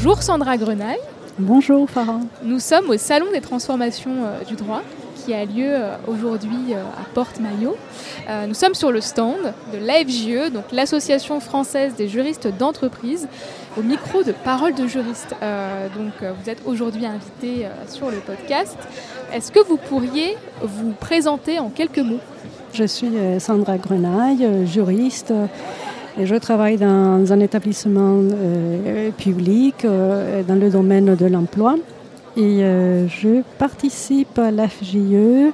Bonjour Sandra Grenaille. Bonjour Farah. Nous sommes au Salon des transformations euh, du droit qui a lieu euh, aujourd'hui euh, à Porte-Maillot. nous sommes sur le stand de l'AFJE, donc l'Association française des juristes d'entreprise, au micro de Parole de juriste. donc vous êtes aujourd'hui invité sur le podcast. Est-ce que vous pourriez vous présenter en quelques mots? Je suis Sandra Grenaille, juriste je travaille dans un établissement euh, public euh, dans le domaine de l'emploi. Et euh, je participe à l'AFJE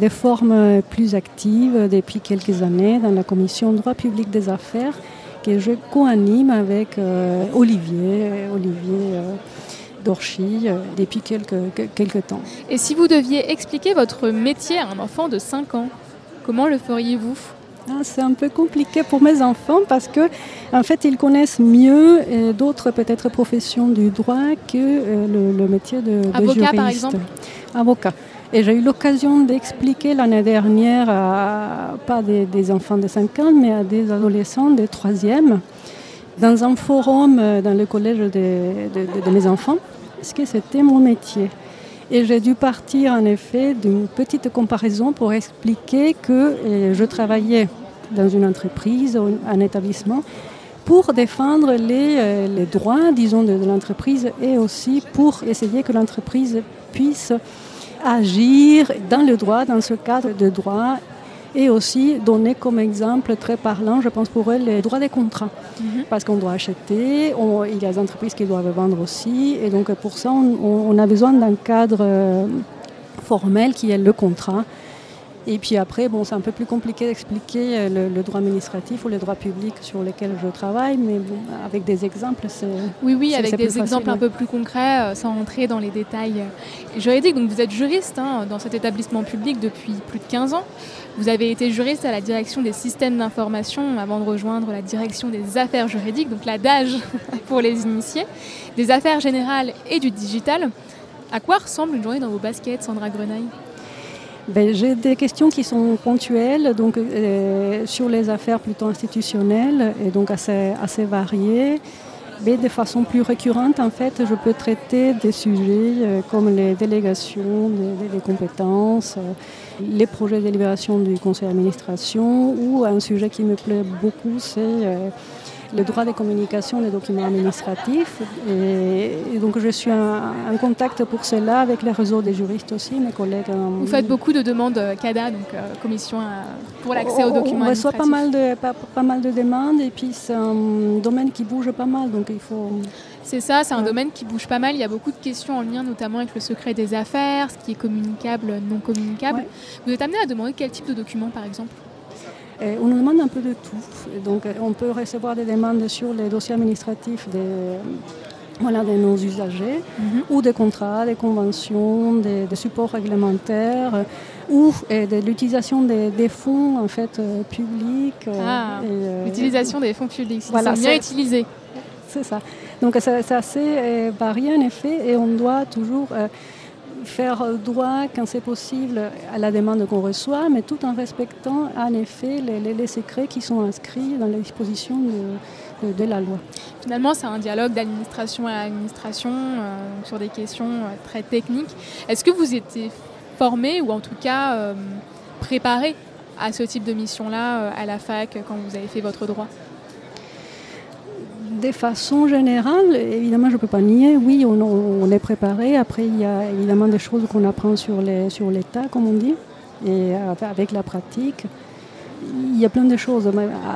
de forme plus active depuis quelques années dans la commission droit public des affaires que je co-anime avec Olivier, Olivier Dorchy depuis quelques, temps. Et si vous deviez expliquer votre métier à un enfant de 5 ans, comment le feriez-vous? C'est un peu compliqué pour mes enfants parce que en fait ils connaissent mieux euh, d'autres peut-être professions du droit que euh, le, métier de, de avocat par exemple? Avocat. Et j'ai eu l'occasion d'expliquer l'année dernière à pas des, enfants de 5 ans, mais à des adolescents de 3e, dans un forum euh, dans le collège de mes enfants, ce que c'était mon métier. Et j'ai dû partir en effet d'une petite comparaison pour expliquer que je travaillais dans une entreprise, un établissement, pour défendre les, euh, les droits, disons, de, l'entreprise et aussi pour essayer que l'entreprise puisse agir dans le droit, dans ce cadre de droit et aussi donner comme exemple très parlant, je pense pour elle, les droits des contrats. Mhm. Parce qu'on doit acheter, il y a des entreprises qui doivent vendre aussi, et donc pour ça, on, a besoin d'un cadre euh, formel qui est le contrat. Et puis après, bon, c'est un peu plus compliqué d'expliquer euh, le, droit administratif ou le droit public sur lesquels je travaille, mais avec des exemples, c'est. Oui, oui, avec des exemples un peu plus concrets, euh, sans entrer dans les détails juridiques. Donc vous êtes juriste hein, dans cet établissement public depuis plus de 15 ans. Vous avez été juriste à la direction des systèmes d'information avant de rejoindre la direction des affaires juridiques, donc la DAGE pour les initiés, des affaires générales et du digital. À quoi ressemble une journée dans vos baskets, Sandra Grenaille? Ben, J'ai des questions qui sont ponctuelles, donc euh, sur les affaires plutôt institutionnelles et donc assez, variées. Mais de façon plus récurrente, en fait, je peux traiter des sujets euh, comme les délégations, les, compétences, euh, les projets de délibération du conseil d'administration ou un sujet qui me plaît beaucoup, c'est le droit des communications des documents administratifs. Et, donc je suis en, contact pour cela avec les réseaux des juristes aussi, mes collègues. Vous faites beaucoup de demandes CADA, donc Commission pour l'accès aux documents on reçoit pas mal, de, pas, mal de demandes et puis c'est un domaine qui bouge pas mal, donc il faut... C'est ça, c'est un domaine qui bouge pas mal. Il y a beaucoup de questions en lien notamment avec le secret des affaires, ce qui est communicable, non communicable. Vous êtes amené à demander quel type de documents par exemple? On nous demande un peu de tout. Donc, on peut recevoir des demandes sur les dossiers administratifs des, voilà, de nos usagers, mhm. ou des contrats, des conventions, des, supports réglementaires, euh, ou de l'utilisation des, fonds en fait, euh, publics. Euh, ah, l'utilisation des fonds publics, voilà, bien utilisé. C'est ça. Donc c'est assez varié en effet, et on doit toujours faire droit, quand c'est possible, à la demande qu'on reçoit, mais tout en respectant en effet les, les, secrets qui sont inscrits dans les dispositions de, de, la loi. Finalement, c'est un dialogue d'administration à administration euh, sur des questions euh, très techniques. Est-ce que vous étiez formé ou en tout cas euh, préparé à ce type de mission-là à la fac quand vous avez fait votre droit? De façon générale, évidemment, je ne peux pas nier, oui, on, est préparé. Après, il y a évidemment des choses qu'on apprend sur l'état, sur comme on dit, et avec la pratique. Il y a plein de choses.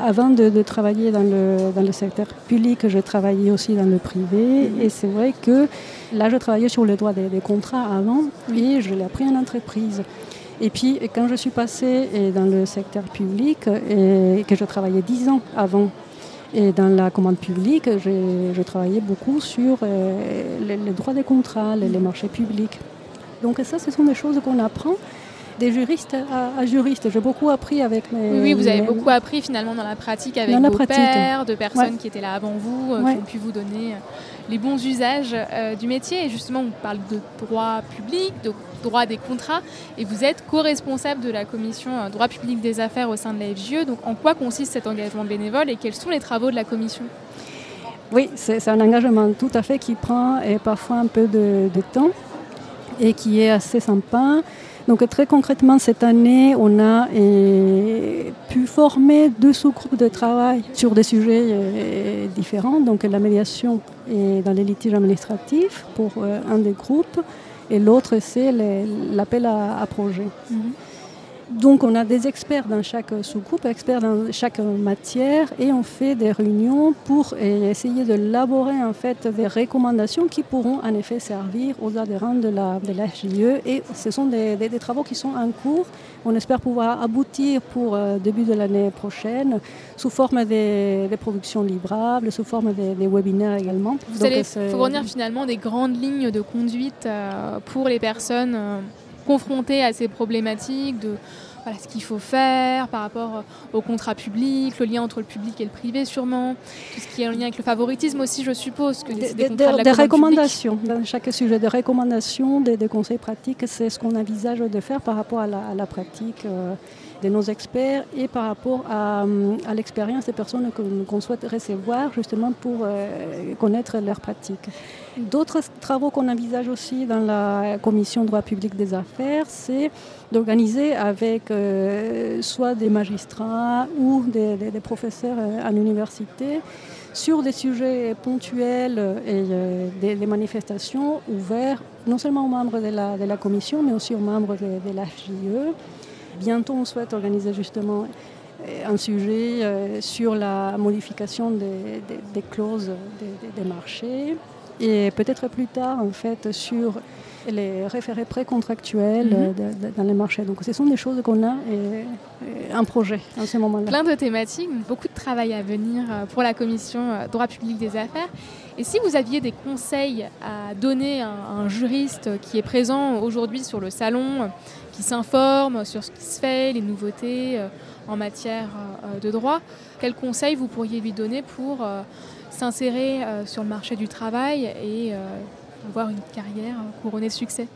Avant de, travailler dans le, dans le, secteur public, j'ai travaillé aussi dans le privé. Et c'est vrai que là, je travaillais sur le droit des, contrats avant et je l'ai appris en entreprise. Et puis, quand je suis passée dans le secteur public, et que je travaillais dix ans avant et dans la commande publique, j'ai travaillé beaucoup sur euh, les, droits des contrats, les, marchés publics. Donc ça, ce sont des choses qu'on apprend des juristes à, juristes. J'ai beaucoup appris avec mes... Oui, vous avez beaucoup appris finalement dans la pratique avec vos pairs, de personnes qui étaient là avant vous, euh, qui ont pu vous donner euh, les bons usages du métier. Et justement, on parle de droit public, de droit des contrats, et vous êtes co-responsable de la commission euh, droit public des affaires au sein de la FGE. Donc en quoi consiste cet engagement bénévole et quels sont les travaux de la commission? Oui, c'est un engagement tout à fait qui prend et parfois un peu de, temps et qui est assez sympa. Donc très concrètement, cette année, on a eh, pu former deux sous-groupes de travail sur des sujets eh, différents. Donc la médiation et dans les litiges administratifs pour euh, un des groupes et l'autre, c'est l'appel à, projet. Mhm. Donc on a des experts dans chaque sous-groupe, experts dans chaque matière, et on fait des réunions pour essayer de élaborer en fait des recommandations qui pourront en effet servir aux adhérents de la, de la Et ce sont des, travaux qui sont en cours. On espère pouvoir aboutir pour euh, début de l'année prochaine sous forme des, productions livrables, sous forme des, webinaires également. Vous allez fournir finalement des grandes lignes de conduite euh, pour les personnes. Euh, confrontés à ces problématiques de ce qu'il faut faire par rapport au contrat public, le lien entre le public et le privé sûrement, tout ce qui est en lien avec le favoritisme aussi, je suppose. Que des, des, recommandations, dans chaque sujet, des recommandations, des, conseils pratiques, c'est ce qu'on envisage de faire par rapport à la, pratique. Euh, de nos experts et par rapport à, à l'expérience des personnes qu'on souhaite recevoir justement pour euh, connaître leurs pratiques. D'autres travaux qu'on envisage aussi dans la commission droit public des affaires, c'est d'organiser avec euh, soit des magistrats ou des, professeurs euh, à l'université sur des sujets ponctuels et des, manifestations ouverts non seulement aux membres de la, commission, mais aussi aux membres de, de la FJE Bientôt, on souhaite organiser justement euh, un sujet euh, sur la modification des, clauses des, marchés et peut-être plus tard en fait sur les référés précontractuels mhm. dans les marchés. Donc ce sont des choses qu'on a et, un projet en ce moment-là. Plein de thématiques, beaucoup de travail à venir euh, pour la commission droit public des affaires. Et si vous aviez des conseils à donner à un juriste qui est présent aujourd'hui sur le salon, s'informe sur ce qui se fait, les nouveautés euh, en matière euh, de droit. Quels conseils vous pourriez lui donner pour euh, s'insérer sur le marché du travail et avoir une carrière couronnée de succès?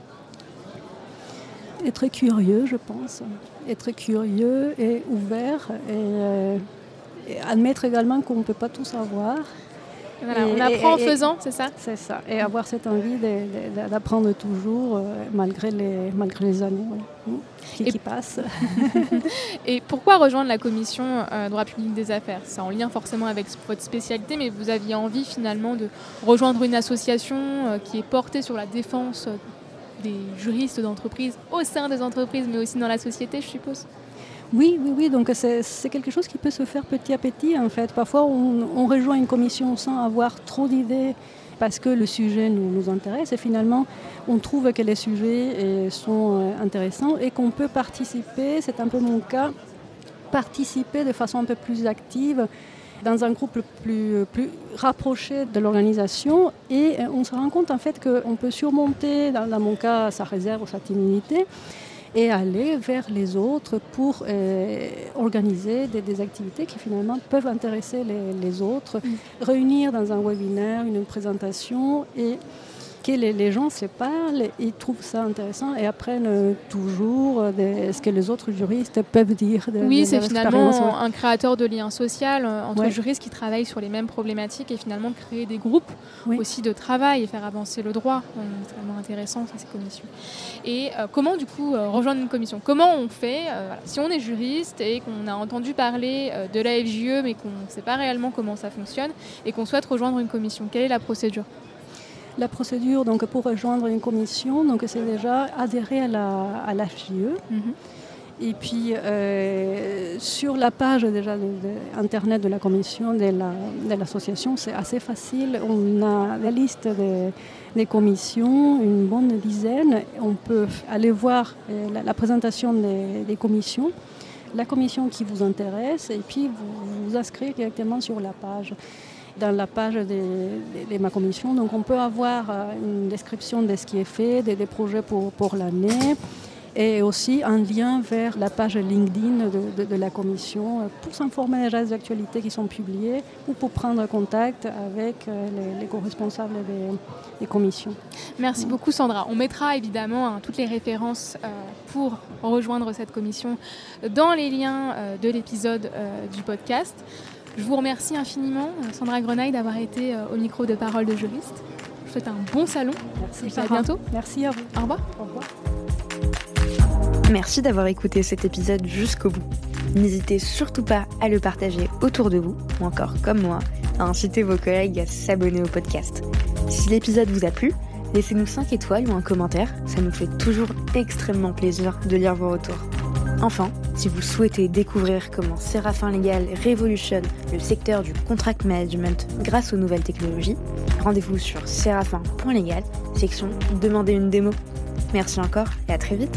Être curieux, je pense. Être curieux et ouvert et admettre également qu'on ne peut pas tout savoir on apprend en faisant, c'est ça? C'est ça. Et avoir cette envie d'apprendre toujours, euh, malgré, les, malgré les années qui, passent. et pourquoi rejoindre la commission euh, droit public des affaires? C'est en lien forcément avec votre spécialité, mais vous aviez envie finalement de rejoindre une association euh, qui est portée sur la défense des juristes d'entreprise au sein des entreprises, mais aussi dans la société, je suppose? Oui, oui, oui. Donc c'est quelque chose qui peut se faire petit à petit en fait. Parfois on, rejoint une commission sans avoir trop d'idées parce que le sujet nous, intéresse et finalement on trouve que les sujets euh, sont euh, intéressants et qu'on peut participer, c'est un peu mon cas, participer de façon un peu plus active dans un groupe plus, plus rapproché de l'organisation et euh, on se rend compte en fait qu'on peut surmonter, dans mon cas, sa réserve ou sa timidité et aller vers les autres pour euh, organiser des, activités qui finalement peuvent intéresser les, les autres, mm. réunir dans un webinaire une présentation et que les, gens se parlent, ils trouvent ça intéressant et apprennent toujours ce que les autres juristes peuvent dire. De, oui, c'est finalement un créateur de liens sociaux euh, entre juristes qui travaillent sur les mêmes problématiques et finalement créer des groupes aussi de travail et faire avancer le droit. C'est vraiment intéressant ces commissions. Et euh, comment du coup euh, rejoindre une commission? Comment on fait si on est juriste et qu'on a entendu parler de la FJE mais qu'on ne sait pas réellement comment ça fonctionne et qu'on souhaite rejoindre une commission Quelle est la procédure? La procédure donc, pour rejoindre une commission, donc, c'est déjà adhérer à la, à mhm. Et puis, euh, sur la page déjà de, Internet de la commission, de, l'association, c'est assez facile. On a la liste des, commissions, une bonne dizaine. On peut aller voir euh, la, présentation des, commissions, la commission qui vous intéresse, et puis vous vous inscrivez directement sur la page dans la page de, ma commission. Donc on peut avoir euh, une description de ce qui est fait, des, projets pour, pour l'année et aussi un lien vers la page LinkedIn de, la commission euh, pour s'informer des actualités qui sont publiées ou pour prendre contact avec euh, les, co-responsables des, commissions. Merci beaucoup Sandra. On mettra évidemment hein, toutes les références pour rejoindre cette commission dans les liens de l'épisode du podcast. Je vous remercie infiniment, Sandra Grenaille, d'avoir été euh, au micro de Parole de juriste. Je vous souhaite un bon salon. Merci. à bientôt. Merci à vous. Au revoir. Au revoir. Merci d'avoir écouté cet épisode jusqu'au bout. N'hésitez surtout pas à le partager autour de vous, ou encore comme moi, à inciter vos collègues à s'abonner au podcast. Si l'épisode vous a plu, laissez-nous 5 étoiles ou un commentaire, ça nous fait toujours extrêmement plaisir de lire vos retours. Enfin, si vous souhaitez découvrir comment Séraphin Légal révolutionne le secteur du contract management grâce aux nouvelles technologies, rendez-vous sur séraphin.légal, section Demandez une démo. Merci encore et à très vite